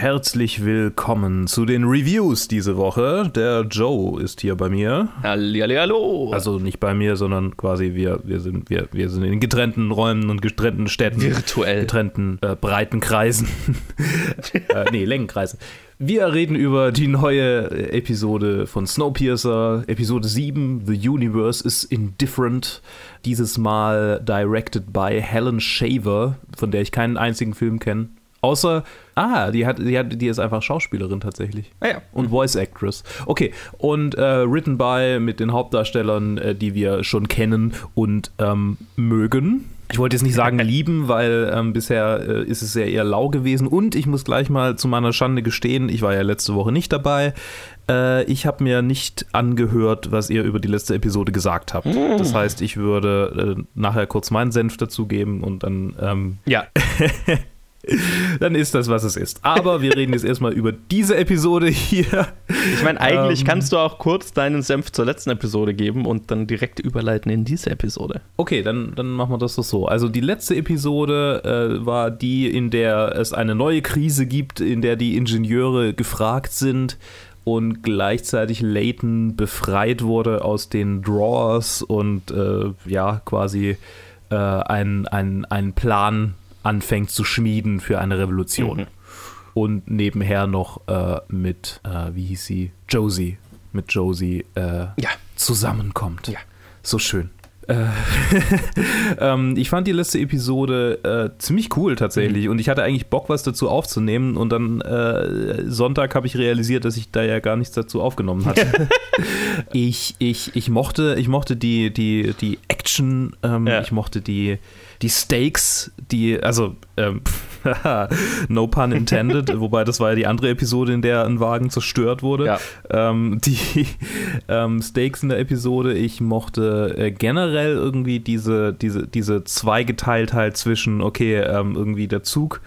Herzlich willkommen zu den Reviews diese Woche. Der Joe ist hier bei mir. Hallihallo. Also nicht bei mir, sondern quasi wir, wir, sind, wir, wir sind in getrennten Räumen und getrennten Städten. Virtuell. Getrennten äh, breiten Kreisen. äh, nee, Längenkreisen. Wir reden über die neue Episode von Snowpiercer, Episode 7, The Universe is Indifferent. Dieses Mal directed by Helen Shaver, von der ich keinen einzigen Film kenne. Außer, ah, die, hat, die, hat, die ist einfach Schauspielerin tatsächlich. Ah ja. Und Voice Actress. Okay, und äh, written by mit den Hauptdarstellern, äh, die wir schon kennen und ähm, mögen. Ich wollte jetzt nicht sagen lieben, weil ähm, bisher äh, ist es ja eher lau gewesen. Und ich muss gleich mal zu meiner Schande gestehen, ich war ja letzte Woche nicht dabei. Äh, ich habe mir nicht angehört, was ihr über die letzte Episode gesagt habt. Mm. Das heißt, ich würde äh, nachher kurz meinen Senf dazugeben und dann ähm, Ja. dann ist das, was es ist. Aber wir reden jetzt erstmal über diese Episode hier. Ich meine, eigentlich Ähm. kannst du auch kurz deinen Senf zur letzten Episode geben und dann direkt überleiten in diese Episode. Okay, dann, dann machen wir das doch so. Also die letzte Episode äh, war die, in der es eine neue Krise gibt, in der die Ingenieure gefragt sind und gleichzeitig Layton befreit wurde aus den Drawers und äh, ja, quasi äh, einen ein Plan anfängt zu schmieden für eine Revolution. Mhm. Und nebenher noch äh, mit, äh, wie hieß sie? Josie. Mit Josie äh, Ja. zusammenkommt. Ja. So schön. Äh, ähm, ich fand die letzte Episode äh, ziemlich cool tatsächlich und ich hatte eigentlich Bock, was dazu aufzunehmen und dann äh, Sonntag habe ich realisiert, dass ich da ja gar nichts dazu aufgenommen hatte. ich, ich, ich mochte, ich mochte die, die, die Action, ähm, Ja. ich mochte die, die Stakes, die, also ähm, no pun intended, wobei das war ja die andere Episode, in der ein Wagen zerstört wurde. Ja. Ähm, die ähm, Stakes in der Episode, ich mochte äh, generell irgendwie diese, diese, diese Zweigeteiltheit zwischen, okay, ähm, irgendwie der Zug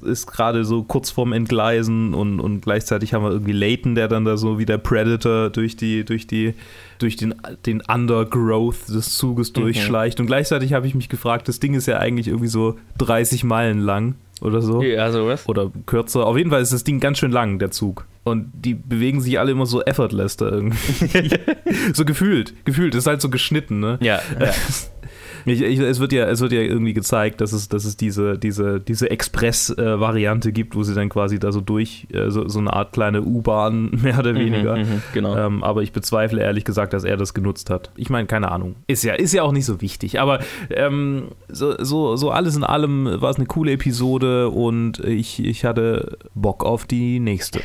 ist gerade so kurz vorm Entgleisen und, und gleichzeitig haben wir irgendwie Layton, der dann da so wie der Predator durch die, durch die, durch den, den Undergrowth des Zuges durchschleicht. Und gleichzeitig habe ich mich gefragt, das Ding ist ja eigentlich irgendwie so 30 Meilen lang oder so Ja, sowas. oder kürzer. Auf jeden Fall ist das Ding ganz schön lang, der Zug. Und die bewegen sich alle immer so effortless da irgendwie. so gefühlt. Gefühlt. Das ist halt so geschnitten, ne? Ja, ja. Ich, ich, es, wird ja, es wird ja irgendwie gezeigt, dass es, dass es diese, diese, diese Express-Variante gibt, wo sie dann quasi da so durch, äh, so, so eine Art kleine U-Bahn, mehr oder weniger. Mhm, mhm, genau. Ähm, aber ich bezweifle ehrlich gesagt, dass er das genutzt hat. Ich meine, keine Ahnung. Ist ja, ist ja auch nicht so wichtig. Aber ähm, so, so, so alles in allem war es eine coole Episode und ich, ich hatte Bock auf die nächste,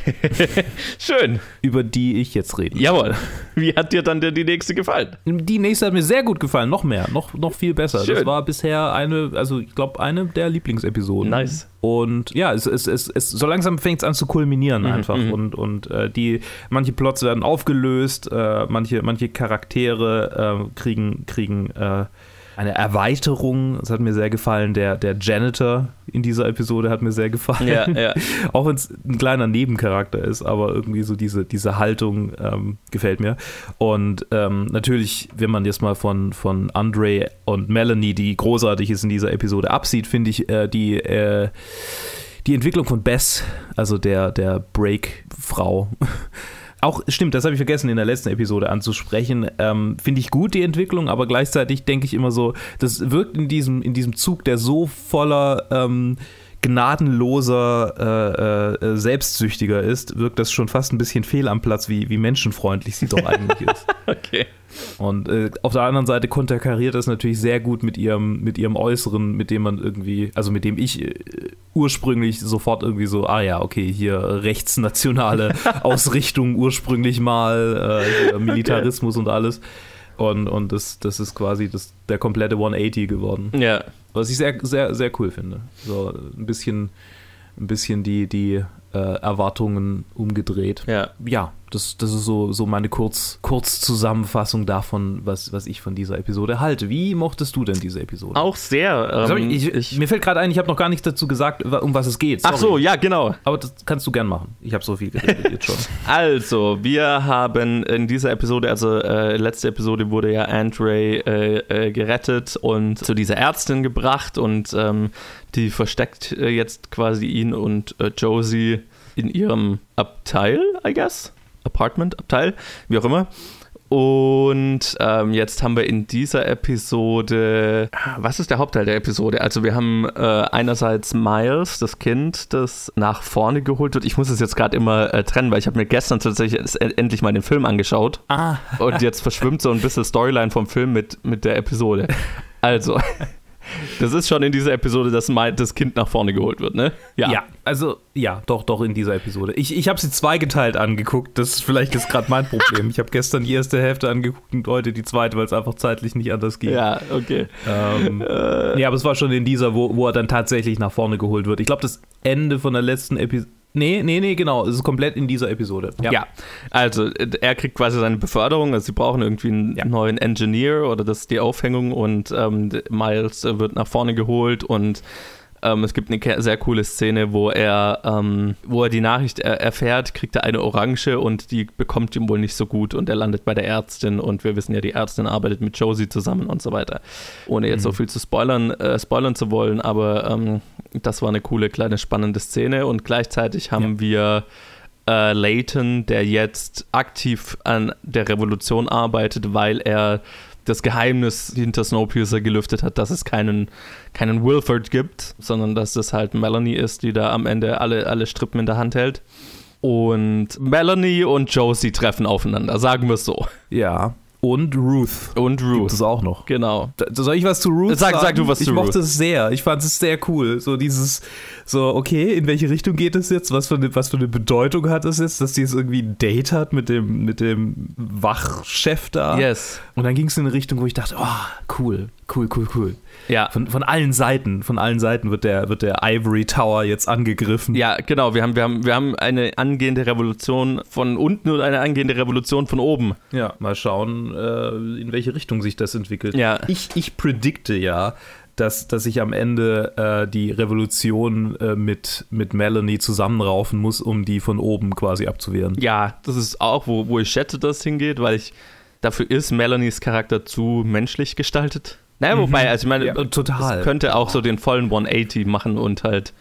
Schön. über die ich jetzt rede. Jawohl. Wie hat dir dann der, die nächste gefallen? Die nächste hat mir sehr gut gefallen, noch mehr, noch, noch viel besser. Das Schön. war bisher eine, also ich glaube, eine der Lieblingsepisoden. Nice. Und ja, es, es, es, es so langsam fängt es an zu kulminieren einfach. mhm. Und, und äh, die, manche Plots werden aufgelöst, äh, manche, manche Charaktere äh, kriegen, kriegen äh, eine Erweiterung. Das hat mir sehr gefallen. Der, der Janitor in dieser Episode hat mir sehr gefallen. Ja, ja. Auch wenn es ein kleiner Nebencharakter ist, aber irgendwie so diese, diese Haltung ähm, gefällt mir. Und ähm, natürlich, wenn man jetzt mal von, von Andre und Melanie, die großartig ist in dieser Episode, absieht, finde ich äh, die, äh, die Entwicklung von Bess, also der, der Break-Frau. Auch stimmt, das habe ich vergessen in der letzten Episode anzusprechen. Ähm, Finde ich gut die Entwicklung, aber gleichzeitig denke ich immer so, das wirkt in diesem, in diesem Zug, der so voller ähm, gnadenloser, äh, äh, selbstsüchtiger ist, wirkt das schon fast ein bisschen fehl am Platz, wie, wie menschenfreundlich sie doch eigentlich ist. Okay. Und äh, auf der anderen Seite konterkariert das natürlich sehr gut mit ihrem, mit ihrem Äußeren, mit dem man irgendwie, also mit dem ich äh, ursprünglich sofort irgendwie so, ah ja, okay, hier rechtsnationale Ausrichtung ursprünglich mal, äh, Militarismus und alles. Und, und das, das ist quasi das, der komplette 180 geworden. Ja. Was ich sehr, sehr, sehr cool finde. So ein bisschen, ein bisschen die, die äh, Erwartungen umgedreht. Ja. Ja, das, das ist so, so meine Kurz, Kurzzusammenfassung davon, was, was ich von dieser Episode halte. Wie mochtest du denn diese Episode? Auch sehr. Ähm, ich, ich, mir fällt gerade ein, ich habe noch gar nichts dazu gesagt, um was es geht. ach so, Sorry. ja, genau. Aber das kannst du gern machen. Ich habe so viel geredet jetzt schon. Also, wir haben in dieser Episode, also äh, letzte Episode wurde ja Andre äh, äh, gerettet und zu dieser Ärztin gebracht und ähm, die versteckt äh, jetzt quasi ihn und äh, Josie in ihrem Abteil, I guess. Apartment, Abteil, wie auch immer. Und ähm, jetzt haben wir in dieser Episode, was ist der Hauptteil der Episode? Also wir haben äh, einerseits Miles, das Kind, das nach vorne geholt wird. Ich muss es jetzt gerade immer äh, trennen, weil ich habe mir gestern tatsächlich endlich mal den Film angeschaut. Ah, Und jetzt verschwimmt so ein bisschen Storyline vom Film mit, mit der Episode. Also, das ist schon in dieser Episode, dass das Kind nach vorne geholt wird, ne? ja. also ja, doch, doch in dieser Episode. Ich, ich habe sie zweigeteilt angeguckt. Das ist vielleicht ist gerade mein Problem. Ich habe gestern die erste Hälfte angeguckt und heute die zweite, weil es einfach zeitlich nicht anders ging. Ja, okay. Ähm, ja, aber es war schon in dieser, wo, wo er dann tatsächlich nach vorne geholt wird. Ich glaube, das Ende von der letzten Episode. Nee, nee, nee, genau. Es ist komplett in dieser Episode. Ja. also äh, er kriegt quasi seine Beförderung. Also sie brauchen irgendwie einen Ja. neuen Engineer oder das ist die Aufhängung und ähm, Miles äh, wird nach vorne geholt und ähm, es gibt eine sehr coole Szene, wo er, ähm, wo er die Nachricht er erfährt, kriegt er eine Orange und die bekommt ihm wohl nicht so gut und er landet bei der Ärztin und wir wissen ja, die Ärztin arbeitet mit Josie zusammen und so weiter. Ohne jetzt so viel zu spoilern, äh, spoilern zu wollen, aber ähm, das war eine coole, kleine, spannende Szene und gleichzeitig haben wir äh, Layton, der jetzt aktiv an der Revolution arbeitet, weil er das Geheimnis hinter Snowpiercer gelüftet hat, dass es keinen, keinen Wilford gibt, sondern dass es halt Melanie ist, die da am Ende alle, alle Strippen in der Hand hält. Und Melanie und Josie treffen aufeinander, sagen wir es so. Ja. Und Ruth. Und Gibt Ruth. es auch noch. Genau. Soll ich was zu Ruth Sag- sagen? sag du was ich zu mochte Ruth. es sehr. Ich fand es sehr cool. So dieses, so, okay, in welche Richtung geht es jetzt? Was für eine, was für eine Bedeutung hat es jetzt, dass die jetzt irgendwie ein Date hat mit dem, mit dem Wachchef da? Yes. Und dann ging es in eine Richtung, wo ich dachte, oh, cool, cool, cool, cool. Ja. Von, von allen Seiten, von allen Seiten wird der, wird der Ivory Tower jetzt angegriffen. Ja, genau. Wir haben, wir, haben, wir haben eine angehende Revolution von unten und eine angehende Revolution von oben. Ja, mal schauen, äh, in welche Richtung sich das entwickelt. Ja. Ich, ich predikte ja, dass, dass ich am Ende äh, die Revolution äh, mit, mit Melanie zusammenraufen muss, um die von oben quasi abzuwehren. Ja, das ist auch, wo, wo ich schätze, dass es hingeht, weil ich dafür ist Melanies Charakter zu menschlich gestaltet. Naja, wobei, also ich meine, Ja, total. es könnte auch so den vollen 180 machen und halt,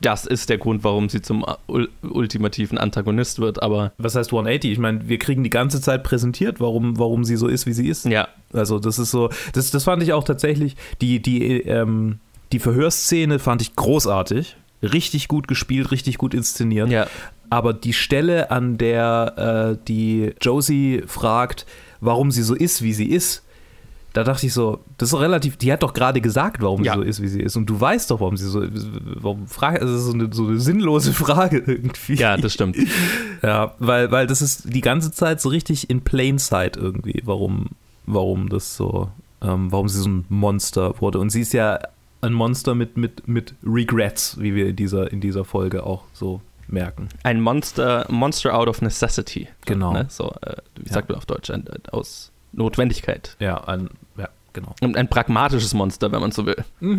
das ist der Grund, warum sie zum ul ultimativen Antagonist wird, aber Was heißt 180? Ich meine, wir kriegen die ganze Zeit präsentiert, warum, warum sie so ist, wie sie ist. ja, Also das ist so, das, das fand ich auch tatsächlich, die, die, ähm, die Verhörszene fand ich großartig. Richtig gut gespielt, richtig gut inszeniert. ja, Aber die Stelle, an der äh, die Josie fragt, warum sie so ist, wie sie ist, da dachte ich so, das ist doch relativ, die hat doch gerade gesagt, warum Ja. sie so ist, wie sie ist. Und du weißt doch, warum sie so warum frage, also das ist so eine, so eine sinnlose Frage irgendwie. ja, das stimmt. Ja, weil, weil das ist die ganze Zeit so richtig in plain sight irgendwie, warum, warum das so, ähm, warum sie so ein Monster wurde. Und sie ist ja ein Monster mit, mit, mit Regrets, wie wir in dieser, in dieser Folge auch so merken. Ein Monster, Monster out of necessity. Genau. Ne? So, äh, wie Ja. sagt man auf Deutsch? Ein, aus Notwendigkeit. Ja, ein, genau. Und ein pragmatisches Monster, wenn man so will.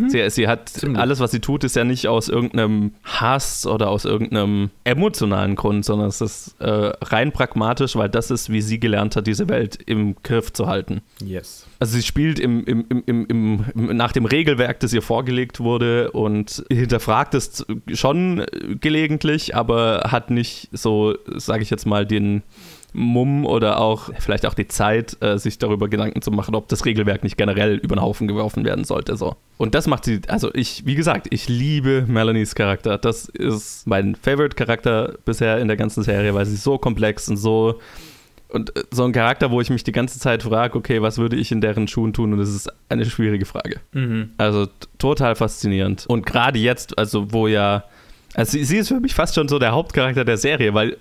Sie, sie hat Ziemlich. alles, was sie tut, ist ja nicht aus irgendeinem Hass oder aus irgendeinem emotionalen Grund, sondern es ist äh, rein pragmatisch, weil das ist, wie sie gelernt hat, diese Welt im Griff zu halten. Yes. Also sie spielt im, im, im, im, nach dem Regelwerk, das ihr vorgelegt wurde und hinterfragt es schon gelegentlich, aber hat nicht so, sage ich jetzt mal, den Mumm oder auch vielleicht auch die Zeit, äh, sich darüber Gedanken zu machen, ob das Regelwerk nicht generell über den Haufen geworfen werden sollte. So. Und das macht sie, also ich, wie gesagt, ich liebe Melanies Charakter. Das ist mein Favorite-Charakter bisher in der ganzen Serie, weil sie so komplex und so und äh, so ein Charakter, wo ich mich die ganze Zeit frage, okay, was würde ich in deren Schuhen tun? Und das ist eine schwierige Frage. Mhm. Also total faszinierend. Und gerade jetzt, also wo ja, also sie, sie ist für mich fast schon so der Hauptcharakter der Serie, weil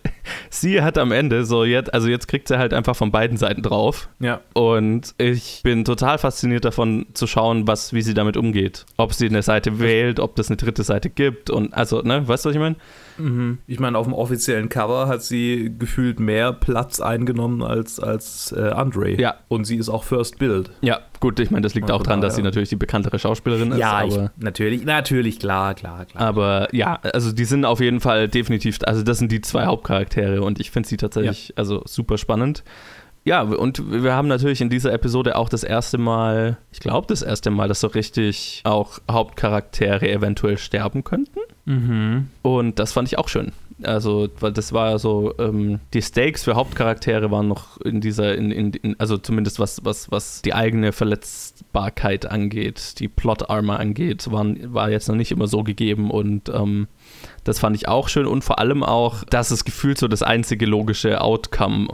sie hat am Ende so jetzt, also jetzt kriegt sie halt einfach von beiden Seiten drauf. Ja. Und ich bin total fasziniert davon zu schauen, was, wie sie damit umgeht. Ob sie eine Seite wählt, ob das eine dritte Seite gibt und also, ne, weißt du, was ich meine? Mhm. Ich meine, auf dem offiziellen Cover hat sie gefühlt mehr Platz eingenommen als, als äh, Andre. Ja. Und sie ist auch First Build. Ja, gut, ich meine, das liegt Ja, auch dran, dass ja. sie natürlich die bekanntere Schauspielerin ist. Ja, ich, natürlich, natürlich, klar, klar, klar. aber ja, also die sind auf jeden Fall definitiv, also das sind die zwei Hauptcharaktere und ich finde sie tatsächlich also super spannend. Ja, und wir haben natürlich in dieser Episode auch das erste Mal, ich glaube das erste Mal, dass so richtig auch Hauptcharaktere eventuell sterben könnten. Mhm. Und das fand ich auch schön. Also, weil das war so, ähm, die Stakes für Hauptcharaktere waren noch in dieser, in, in, in, also zumindest was, was, was die eigene Verletzbarkeit angeht, die Plot-Armor angeht, waren, war jetzt noch nicht immer so gegeben und ähm, das fand ich auch schön und vor allem auch, dass es gefühlt so das einzige logische Outcome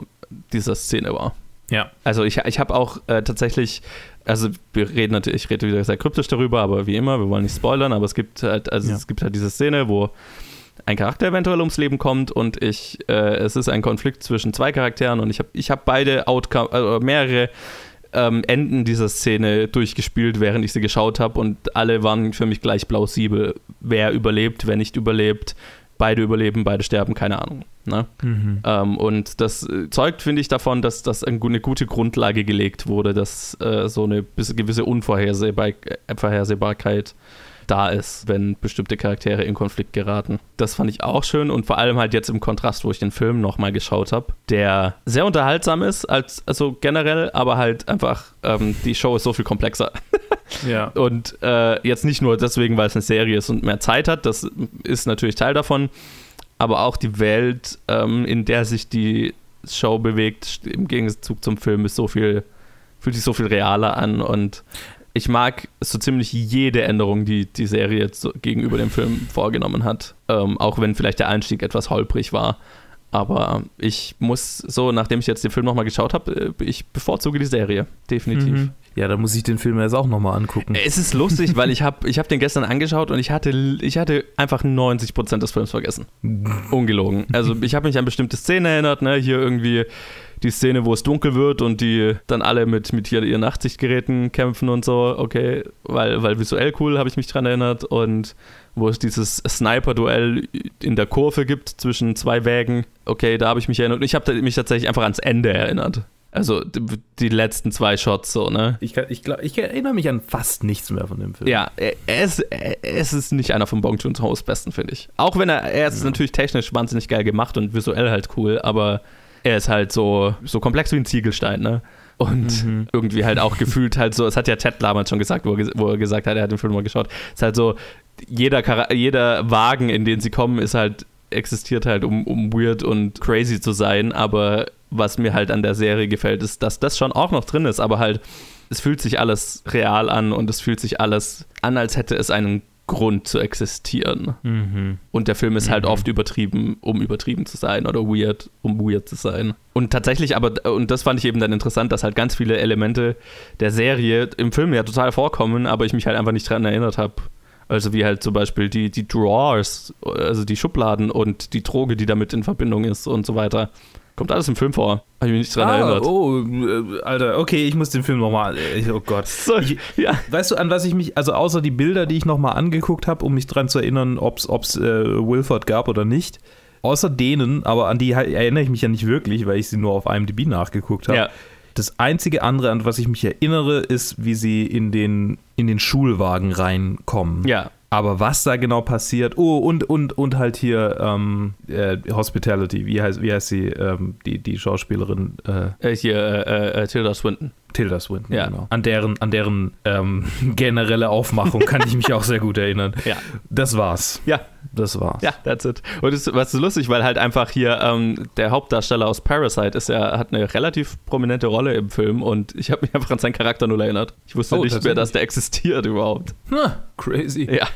dieser Szene war. Ja. Also ich, ich habe auch äh, tatsächlich, also wir reden natürlich, ich rede wieder sehr kryptisch darüber, aber wie immer, wir wollen nicht spoilern, aber es gibt halt, also Ja. es gibt halt diese Szene, wo ein Charakter eventuell ums Leben kommt und ich, äh, es ist ein Konflikt zwischen zwei Charakteren und ich habe ich hab beide Outcome, also mehrere ähm, Enden dieser Szene durchgespielt, während ich sie geschaut habe und alle waren für mich gleich plausibel. Wer überlebt, wer nicht überlebt, beide überleben, beide sterben, keine Ahnung. Ne? Mhm. Ähm, und das äh, zeugt, finde ich, davon, dass, dass eine gute Grundlage gelegt wurde, dass äh, so eine gewisse Unvorhersehbar äh, da ist, wenn bestimmte Charaktere in Konflikt geraten. Das fand ich auch schön und vor allem halt jetzt im Kontrast, wo ich den Film nochmal geschaut habe, der sehr unterhaltsam ist, als, also generell, aber halt einfach, ähm, die Show ist so viel komplexer. Ja. Und äh, jetzt nicht nur deswegen, weil es eine Serie ist und mehr Zeit hat, das ist natürlich Teil davon, aber auch die Welt, ähm, in der sich die Show bewegt, im Gegenzug zum Film, ist so viel, fühlt sich so viel realer an und ich mag so ziemlich jede Änderung, die die Serie jetzt gegenüber dem Film vorgenommen hat. Ähm, auch wenn vielleicht der Einstieg etwas holprig war. Aber ich muss so, nachdem ich jetzt den Film nochmal geschaut habe, äh, ich bevorzuge die Serie. Definitiv. Mhm. Ja, da muss ich den Film jetzt auch nochmal angucken. Es ist lustig, weil ich habe ich hab den gestern angeschaut und ich hatte, ich hatte einfach 90% des Films vergessen. Ungelogen. Also ich habe mich an bestimmte Szenen erinnert, ne? Hier irgendwie die Szene, wo es dunkel wird und die dann alle mit, mit hier ihren Nachtsichtgeräten kämpfen und so, okay, weil, weil visuell cool, habe ich mich dran erinnert. Und wo es dieses Sniper-Duell in der Kurve gibt zwischen zwei Wägen, okay, da habe ich mich erinnert. Und ich habe mich tatsächlich einfach ans Ende erinnert. Also die, letzten zwei Shots so, ne? Ich, kann, ich, glaub, ich erinnere mich an fast nichts mehr von dem Film. Ja, er ist, er, es ist nicht einer von Bong Joon-ho's besten, finde ich. Auch wenn er, er ist natürlich technisch wahnsinnig geil gemacht und visuell halt cool, aber er ist halt so, so komplex wie ein Ziegelstein, ne? Und Mhm. irgendwie halt auch gefühlt halt so, es hat ja Ted damals schon gesagt, wo er, wo er gesagt hat, er hat den Film mal geschaut, es ist halt so, jeder, Chara- jeder Wagen, in den sie kommen, ist halt, existiert halt, um, um weird und crazy zu sein, aber was mir halt an der Serie gefällt, ist, dass das schon auch noch drin ist, aber halt, es fühlt sich alles real an und es fühlt sich alles an, als hätte es einen Grund zu existieren. Mhm. Und der Film ist halt Mhm. oft übertrieben, um übertrieben zu sein oder weird, um weird zu sein. Und tatsächlich aber, und das fand ich eben dann interessant, dass halt ganz viele Elemente der Serie im Film ja total vorkommen, aber ich mich halt einfach nicht dran erinnert habe. Also wie halt zum Beispiel die, die Drawers, also die Schubladen und die Droge, die damit in Verbindung ist und so weiter. Kommt alles im Film vor. Habe ich mich nicht dran Ah, erinnert. oh, äh, Alter, okay, ich muss den Film nochmal. Oh Gott. So, Ich- ja. Weißt du, an was ich mich, also außer die Bilder, die ich nochmal angeguckt habe, um mich dran zu erinnern, ob es äh, Wilford gab oder nicht, außer denen, aber an die erinnere ich mich ja nicht wirklich, weil ich sie nur auf IMDb nachgeguckt habe. Ja. Das einzige andere, an was ich mich erinnere, ist, wie sie in den, in den Schulwagen reinkommen. Ja. Aber was da genau passiert, oh, und, und, und halt hier ähm, äh, Hospitality, wie heißt, wie heißt sie, ähm, die, die Schauspielerin äh, Äh, hier, äh, äh, Tilda Swinton. Tilda Swinton, Ja. genau. An deren, an deren ähm, generelle Aufmachung kann ich mich auch sehr gut erinnern. Ja. Das war's. Ja, Das war's. Ja, that's it. Und es was ist lustig, weil halt einfach hier ähm, der Hauptdarsteller aus Parasite ist ja, hat eine relativ prominente Rolle im Film und ich habe mich einfach an seinen Charakter null erinnert. Ich wusste Oh, nicht mehr, dass der existiert überhaupt. Ha, crazy. Ja.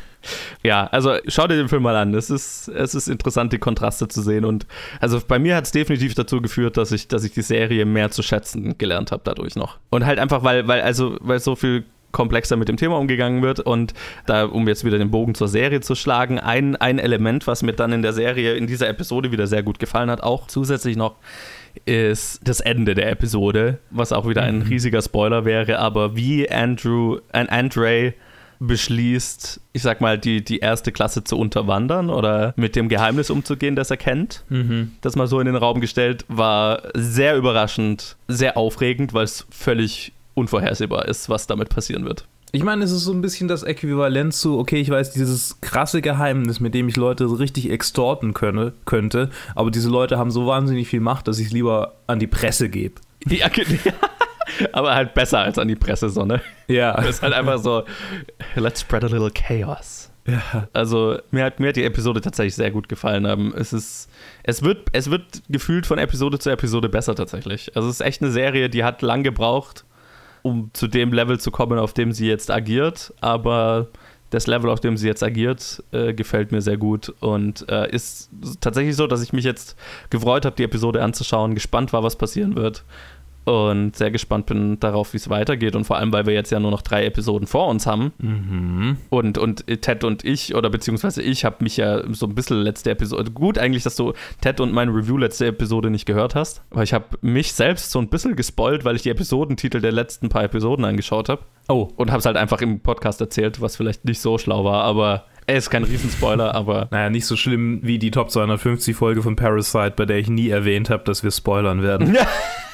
Ja, also schau dir den Film mal an. Es ist, es ist interessant, die Kontraste zu sehen. Und also bei mir hat es definitiv dazu geführt, dass ich, dass ich die Serie mehr zu schätzen gelernt habe dadurch noch. Und halt einfach, weil, weil, also, weil so viel komplexer mit dem Thema umgegangen wird. Und da, um jetzt wieder den Bogen zur Serie zu schlagen, ein, ein Element, was mir dann in der Serie, in dieser Episode wieder sehr gut gefallen hat, auch zusätzlich noch, ist das Ende der Episode, was auch wieder ein mhm. riesiger Spoiler wäre, aber wie Andrew, ein Andre beschließt, ich sag mal, die, die erste Klasse zu unterwandern oder mit dem Geheimnis umzugehen, das er kennt. Mhm. Das mal so in den Raum gestellt, war sehr überraschend, sehr aufregend, weil es völlig unvorhersehbar ist, was damit passieren wird. Ich meine, es ist so ein bisschen das Äquivalent zu, okay, ich weiß dieses krasse Geheimnis, mit dem ich Leute so richtig extorten könne, könnte, aber diese Leute haben so wahnsinnig viel Macht, dass ich es lieber an die Presse gebe. Ja, aber halt besser als an die Presse, so, ne? Ja. Das ist halt einfach so, let's spread a little chaos. Ja. Also mir hat, mir hat die Episode tatsächlich sehr gut gefallen. Ähm, es ist, es wird, es wird gefühlt von Episode zu Episode besser tatsächlich. Also es ist echt eine Serie, die hat lang gebraucht, um zu dem Level zu kommen, auf dem sie jetzt agiert. Aber das Level, auf dem sie jetzt agiert, äh, gefällt mir sehr gut und äh, ist tatsächlich so, dass ich mich jetzt gefreut habe, die Episode anzuschauen, gespannt war, was passieren wird und sehr gespannt bin darauf, wie es weitergeht. Und vor allem, weil wir jetzt ja nur noch drei Episoden vor uns haben. Mhm. Und, und Ted und ich, oder beziehungsweise ich, habe mich ja so ein bisschen letzte Episode. Gut, eigentlich, dass du Ted und mein Review letzte Episode nicht gehört hast. Aber ich habe mich selbst so ein bisschen gespoilt, weil ich die Episodentitel der letzten paar Episoden angeschaut habe. Oh. Und habe es halt einfach im Podcast erzählt, was vielleicht nicht so schlau war, aber. Er ist kein Riesenspoiler, aber. Naja, nicht so schlimm wie die Top 250 Folge von Parasite, bei der ich nie erwähnt habe, dass wir spoilern werden. Ja.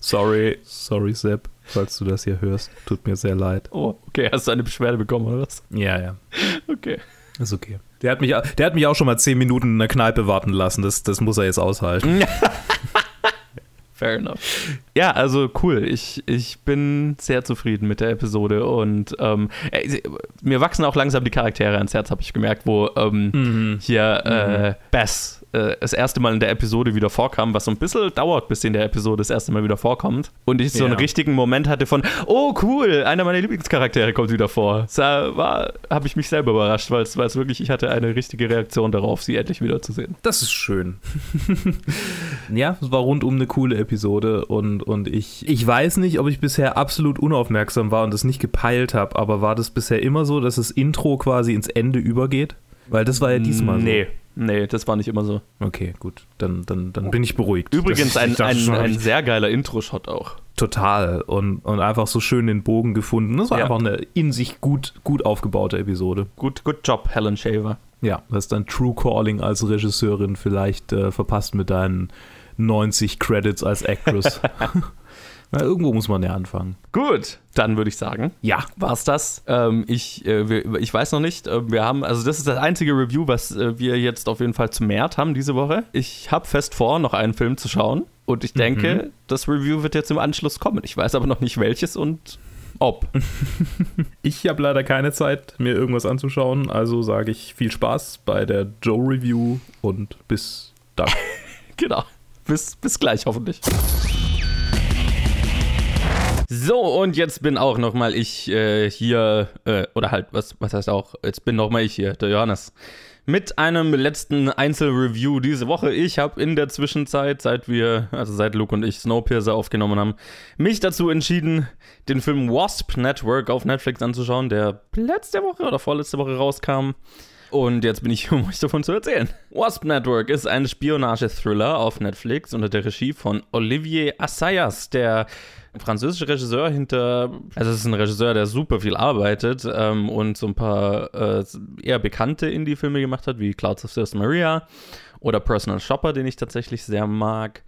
Sorry, sorry, Sepp, falls du das hier hörst. Tut mir sehr leid. Oh, okay. Hast du eine Beschwerde bekommen, oder was? Ja, ja. Okay. Ist okay. Der hat mich, der hat mich auch schon mal zehn Minuten in der Kneipe warten lassen. Das, das muss er jetzt aushalten. Fair enough. Ja, also cool. Ich, ich bin sehr zufrieden mit der Episode und ähm, äh, mir wachsen auch langsam die Charaktere ans Herz, habe ich gemerkt, wo ähm, mhm. hier äh, mhm. Bess äh, das erste Mal in der Episode wieder vorkam, was so ein bisschen dauert, bis sie in der Episode das erste Mal wieder vorkommt. Und ich so ja. einen richtigen Moment hatte von, oh cool, einer meiner Lieblingscharaktere kommt wieder vor. Da war, habe ich mich selber überrascht, weil es wirklich, ich hatte eine richtige Reaktion darauf, sie endlich wiederzusehen. Das ist schön. ja, es war rundum eine coole Episode und, und ich, ich weiß nicht, ob ich bisher absolut unaufmerksam war und das nicht gepeilt habe, aber war das bisher immer so, dass das Intro quasi ins Ende übergeht? Weil das war ja diesmal so. Nee, Nee, das war nicht immer so. Okay, gut. Dann, dann, dann bin ich beruhigt. Übrigens ein, ein, ein sehr geiler Intro-Shot auch. Total. Und, und einfach so schön den Bogen gefunden. Das war ja. einfach eine in sich gut, gut aufgebaute Episode. Gut, good job, Helen Shaver. Ja, das ist dann True Calling als Regisseurin vielleicht äh, verpasst mit deinen 90 Credits als Actress. Na, irgendwo muss man ja anfangen. Gut, dann würde ich sagen, ja, war's das. Ähm, ich, äh, wir, ich weiß noch nicht. Äh, wir haben, also das ist das einzige Review, was äh, wir jetzt auf jeden Fall zu März haben diese Woche. Ich habe fest vor, noch einen Film zu schauen. Und ich denke, mhm. das Review wird jetzt im Anschluss kommen. Ich weiß aber noch nicht welches und ob. ich habe leider keine Zeit, mir irgendwas anzuschauen. Also sage ich viel Spaß bei der Joe Review und bis dann. genau. Bis, bis gleich hoffentlich. So, und jetzt bin auch nochmal ich äh, hier, äh, oder halt, was, was heißt auch, jetzt bin nochmal ich hier, der Johannes. Mit einem letzten Einzelreview diese Woche. Ich habe in der Zwischenzeit, seit wir, also seit Luke und ich Snowpiercer aufgenommen haben, mich dazu entschieden, den Film Wasp Network auf Netflix anzuschauen, der letzte Woche oder vorletzte Woche rauskam. Und jetzt bin ich hier, um euch davon zu erzählen. Wasp Network ist ein Spionage-Thriller auf Netflix unter der Regie von Olivier Assayas, der französische Regisseur hinter, also es ist ein Regisseur, der super viel arbeitet ähm, und so ein paar äh, eher bekannte Indie-Filme gemacht hat, wie Clouds of Sister Maria oder Personal Shopper, den ich tatsächlich sehr mag.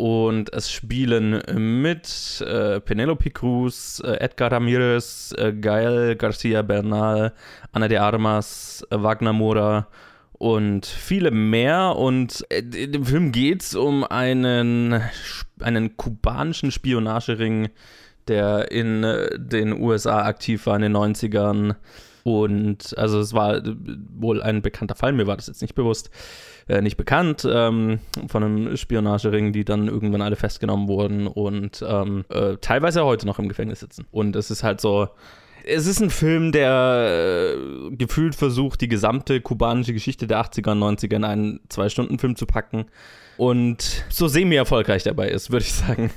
Und es spielen mit äh, Penelope Cruz, äh, Edgar Ramirez, äh, Gael Garcia Bernal, Ana de Armas, äh, Wagner Mora und viele mehr. Und äh, in dem Film geht es um einen, einen kubanischen Spionagering, der in äh, den USA aktiv war in den 90ern. Und also es war äh, wohl ein bekannter Fall, mir war das jetzt nicht bewusst, äh, nicht bekannt, ähm, von einem Spionagering, die dann irgendwann alle festgenommen wurden und ähm, äh, teilweise heute noch im Gefängnis sitzen. Und es ist halt so, es ist ein Film, der äh, gefühlt versucht, die gesamte kubanische Geschichte der 80er und 90er in einen Zwei-Stunden-Film zu packen und so semi-erfolgreich dabei ist, würde ich sagen.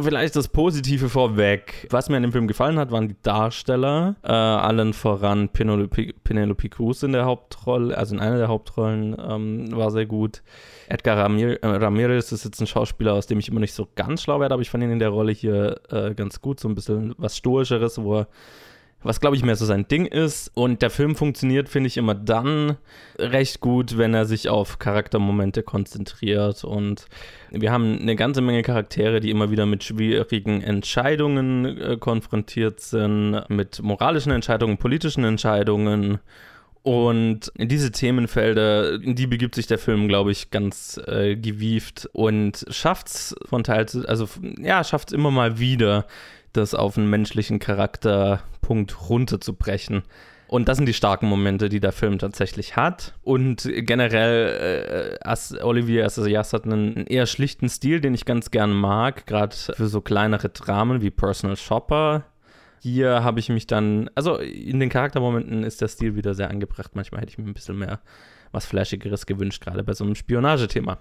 Vielleicht das Positive vorweg. Was mir an dem Film gefallen hat, waren die Darsteller. Äh, allen voran Penelope, Penelope Cruz in der Hauptrolle, also in einer der Hauptrollen, ähm, war sehr gut. Edgar Ramir äh, Ramirez ist jetzt ein Schauspieler, aus dem ich immer nicht so ganz schlau werde, aber ich fand ihn in der Rolle hier äh, ganz gut. So ein bisschen was Stoischeres, wo er was glaube ich mehr so sein Ding ist. Und der Film funktioniert, finde ich, immer dann recht gut, wenn er sich auf Charaktermomente konzentriert. Und wir haben eine ganze Menge Charaktere, die immer wieder mit schwierigen Entscheidungen äh, konfrontiert sind, mit moralischen Entscheidungen, politischen Entscheidungen. Und in diese Themenfelder, in die begibt sich der Film, glaube ich, ganz äh, gewieft und schafft es von Teil zu, also ja, schafft es immer mal wieder, das auf einen menschlichen Charakterpunkt runterzubrechen. Und das sind die starken Momente, die der Film tatsächlich hat. Und generell, äh, Olivier Assayas hat einen eher schlichten Stil, den ich ganz gern mag, gerade für so kleinere Dramen wie Personal Shopper. Hier habe ich mich dann, also in den Charaktermomenten ist der Stil wieder sehr angebracht. Manchmal hätte ich mir ein bisschen mehr was Flashigeres gewünscht, gerade bei so einem Spionagethema.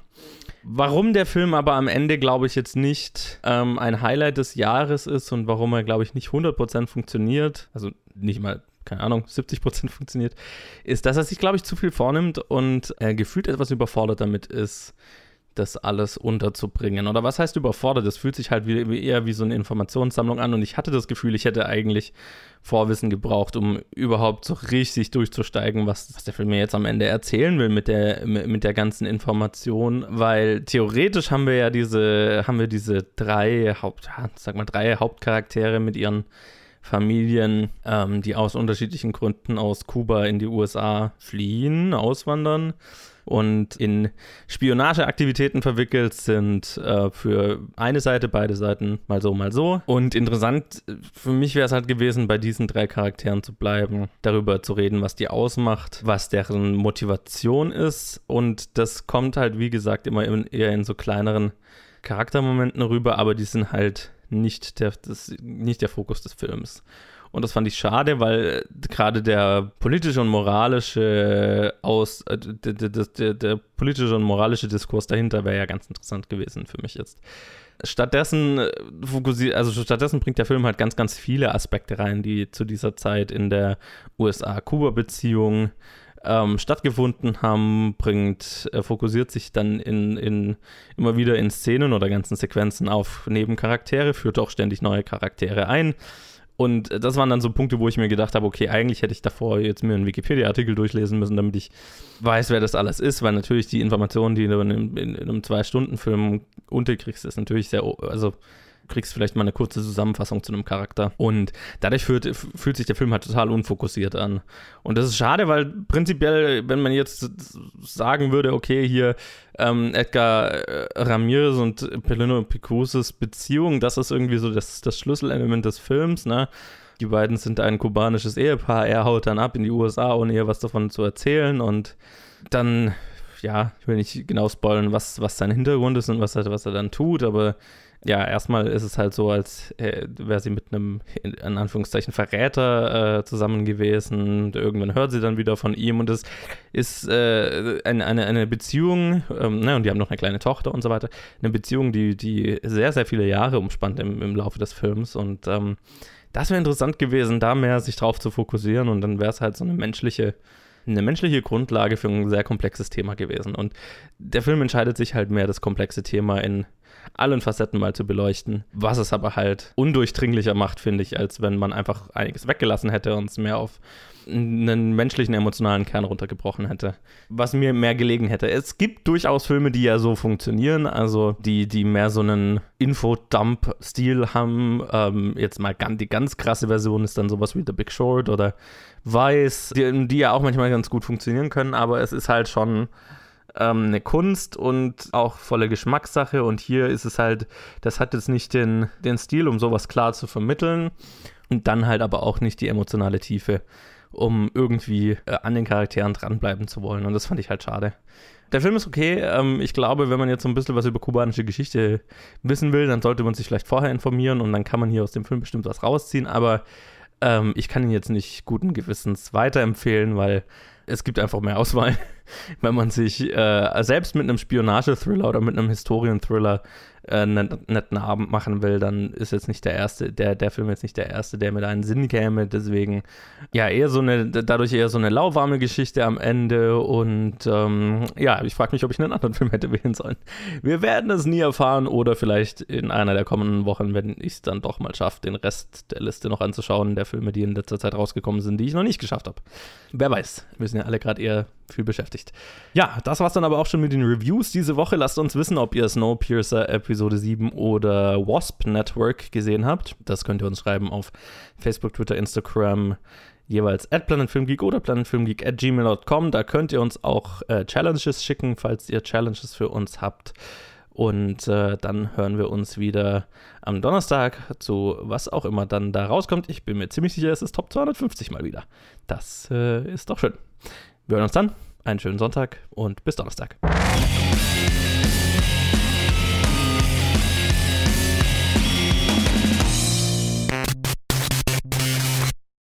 Warum der Film aber am Ende, glaube ich, jetzt nicht ähm, ein Highlight des Jahres ist und warum er, glaube ich, nicht 100% funktioniert, also nicht mal keine Ahnung, 70% funktioniert, ist, dass er sich, glaube ich, zu viel vornimmt und äh, gefühlt etwas überfordert damit ist, das alles unterzubringen. Oder was heißt überfordert? Das fühlt sich halt wie, wie eher wie so eine Informationssammlung an und ich hatte das Gefühl, ich hätte eigentlich Vorwissen gebraucht, um überhaupt so richtig durchzusteigen, was, was der Film mir jetzt am Ende erzählen will mit der, mit der ganzen Information, weil theoretisch haben wir ja diese, haben wir diese drei Haupt, sag mal, drei Hauptcharaktere mit ihren Familien, ähm, die aus unterschiedlichen Gründen aus Kuba in die USA fliehen, auswandern und in Spionageaktivitäten verwickelt sind äh, für eine Seite, beide Seiten mal so, mal so. Und interessant für mich wäre es halt gewesen, bei diesen drei Charakteren zu bleiben, darüber zu reden, was die ausmacht, was deren Motivation ist. Und das kommt halt, wie gesagt, immer in, eher in so kleineren Charaktermomenten rüber, aber die sind halt nicht der, das, nicht der Fokus des Films. Und das fand ich schade, weil gerade der politische und moralische Aus, äh, der, der, der, der, politische und moralische Diskurs dahinter wäre ja ganz interessant gewesen für mich jetzt. Stattdessen äh, fokussiert, also stattdessen bringt der Film halt ganz, ganz viele Aspekte rein, die zu dieser Zeit in der USA-Kuba-Beziehung ähm, stattgefunden haben, bringt, äh, fokussiert sich dann in, in, immer wieder in Szenen oder ganzen Sequenzen auf Nebencharaktere, führt auch ständig neue Charaktere ein und das waren dann so Punkte, wo ich mir gedacht habe, okay, eigentlich hätte ich davor jetzt mir einen Wikipedia-Artikel durchlesen müssen, damit ich weiß, wer das alles ist, weil natürlich die Informationen, die du in, in, in einem Zwei-Stunden-Film unterkriegst, ist natürlich sehr, also kriegst vielleicht mal eine kurze Zusammenfassung zu einem Charakter. Und dadurch fühlt, fühlt sich der Film halt total unfokussiert an. Und das ist schade, weil prinzipiell, wenn man jetzt sagen würde, okay, hier ähm, Edgar äh, Ramirez und Pelino Picouses Beziehung, das ist irgendwie so das, das Schlüsselelement des Films, ne? Die beiden sind ein kubanisches Ehepaar. Er haut dann ab in die USA, ohne ihr was davon zu erzählen. Und dann, ja, ich will nicht genau spoilern, was, was sein Hintergrund ist und was er, was er dann tut, aber ja, erstmal ist es halt so, als äh, wäre sie mit einem, in Anführungszeichen, Verräter äh, zusammen gewesen. Und irgendwann hört sie dann wieder von ihm und es ist äh, eine, eine, eine Beziehung, ähm, ne, und die haben noch eine kleine Tochter und so weiter. Eine Beziehung, die, die sehr, sehr viele Jahre umspannt im, im Laufe des Films und ähm, das wäre interessant gewesen, da mehr sich drauf zu fokussieren und dann wäre es halt so eine menschliche eine menschliche Grundlage für ein sehr komplexes Thema gewesen. Und der Film entscheidet sich halt mehr, das komplexe Thema in allen Facetten mal zu beleuchten, was es aber halt undurchdringlicher macht, finde ich, als wenn man einfach einiges weggelassen hätte und es mehr auf einen menschlichen, emotionalen Kern runtergebrochen hätte, was mir mehr gelegen hätte. Es gibt durchaus Filme, die ja so funktionieren, also die, die mehr so einen Infodump-Stil haben. Ähm, jetzt mal ganz, die ganz krasse Version ist dann sowas wie The Big Short oder Vice, die, die ja auch manchmal ganz gut funktionieren können, aber es ist halt schon ähm, eine Kunst und auch volle Geschmackssache. Und hier ist es halt, das hat jetzt nicht den, den Stil, um sowas klar zu vermitteln. Und dann halt aber auch nicht die emotionale Tiefe, um irgendwie äh, an den Charakteren dranbleiben zu wollen. Und das fand ich halt schade. Der Film ist okay. Ähm, ich glaube, wenn man jetzt so ein bisschen was über kubanische Geschichte wissen will, dann sollte man sich vielleicht vorher informieren und dann kann man hier aus dem Film bestimmt was rausziehen. Aber ähm, ich kann ihn jetzt nicht guten Gewissens weiterempfehlen, weil es gibt einfach mehr Auswahl. wenn man sich äh, selbst mit einem Spionage-Thriller oder mit einem Historien-Thriller äh, netten Abend machen will, dann ist jetzt nicht der erste, der, der Film jetzt nicht der erste, der mit einen Sinn käme. Deswegen, ja, eher so eine, dadurch eher so eine lauwarme Geschichte am Ende. Und ähm, ja, ich frage mich, ob ich einen anderen Film hätte wählen sollen. Wir werden es nie erfahren oder vielleicht in einer der kommenden Wochen, wenn ich es dann doch mal schaffe, den Rest der Liste noch anzuschauen, der Filme, die in letzter Zeit rausgekommen sind, die ich noch nicht geschafft habe. Wer weiß, wir sind ja alle gerade eher viel beschäftigt. Ja, das war's dann aber auch schon mit den Reviews diese Woche. Lasst uns wissen, ob ihr Snowpiercer Episode 7 oder Wasp Network gesehen habt. Das könnt ihr uns schreiben auf Facebook, Twitter, Instagram, jeweils at planetfilmgeek oder planetfilmgeek at gmail.com. Da könnt ihr uns auch äh, Challenges schicken, falls ihr Challenges für uns habt. Und äh, dann hören wir uns wieder am Donnerstag zu was auch immer dann da rauskommt. Ich bin mir ziemlich sicher, es ist Top 250 mal wieder. Das äh, ist doch schön. Wir hören uns dann. Einen schönen Sonntag und bis Donnerstag.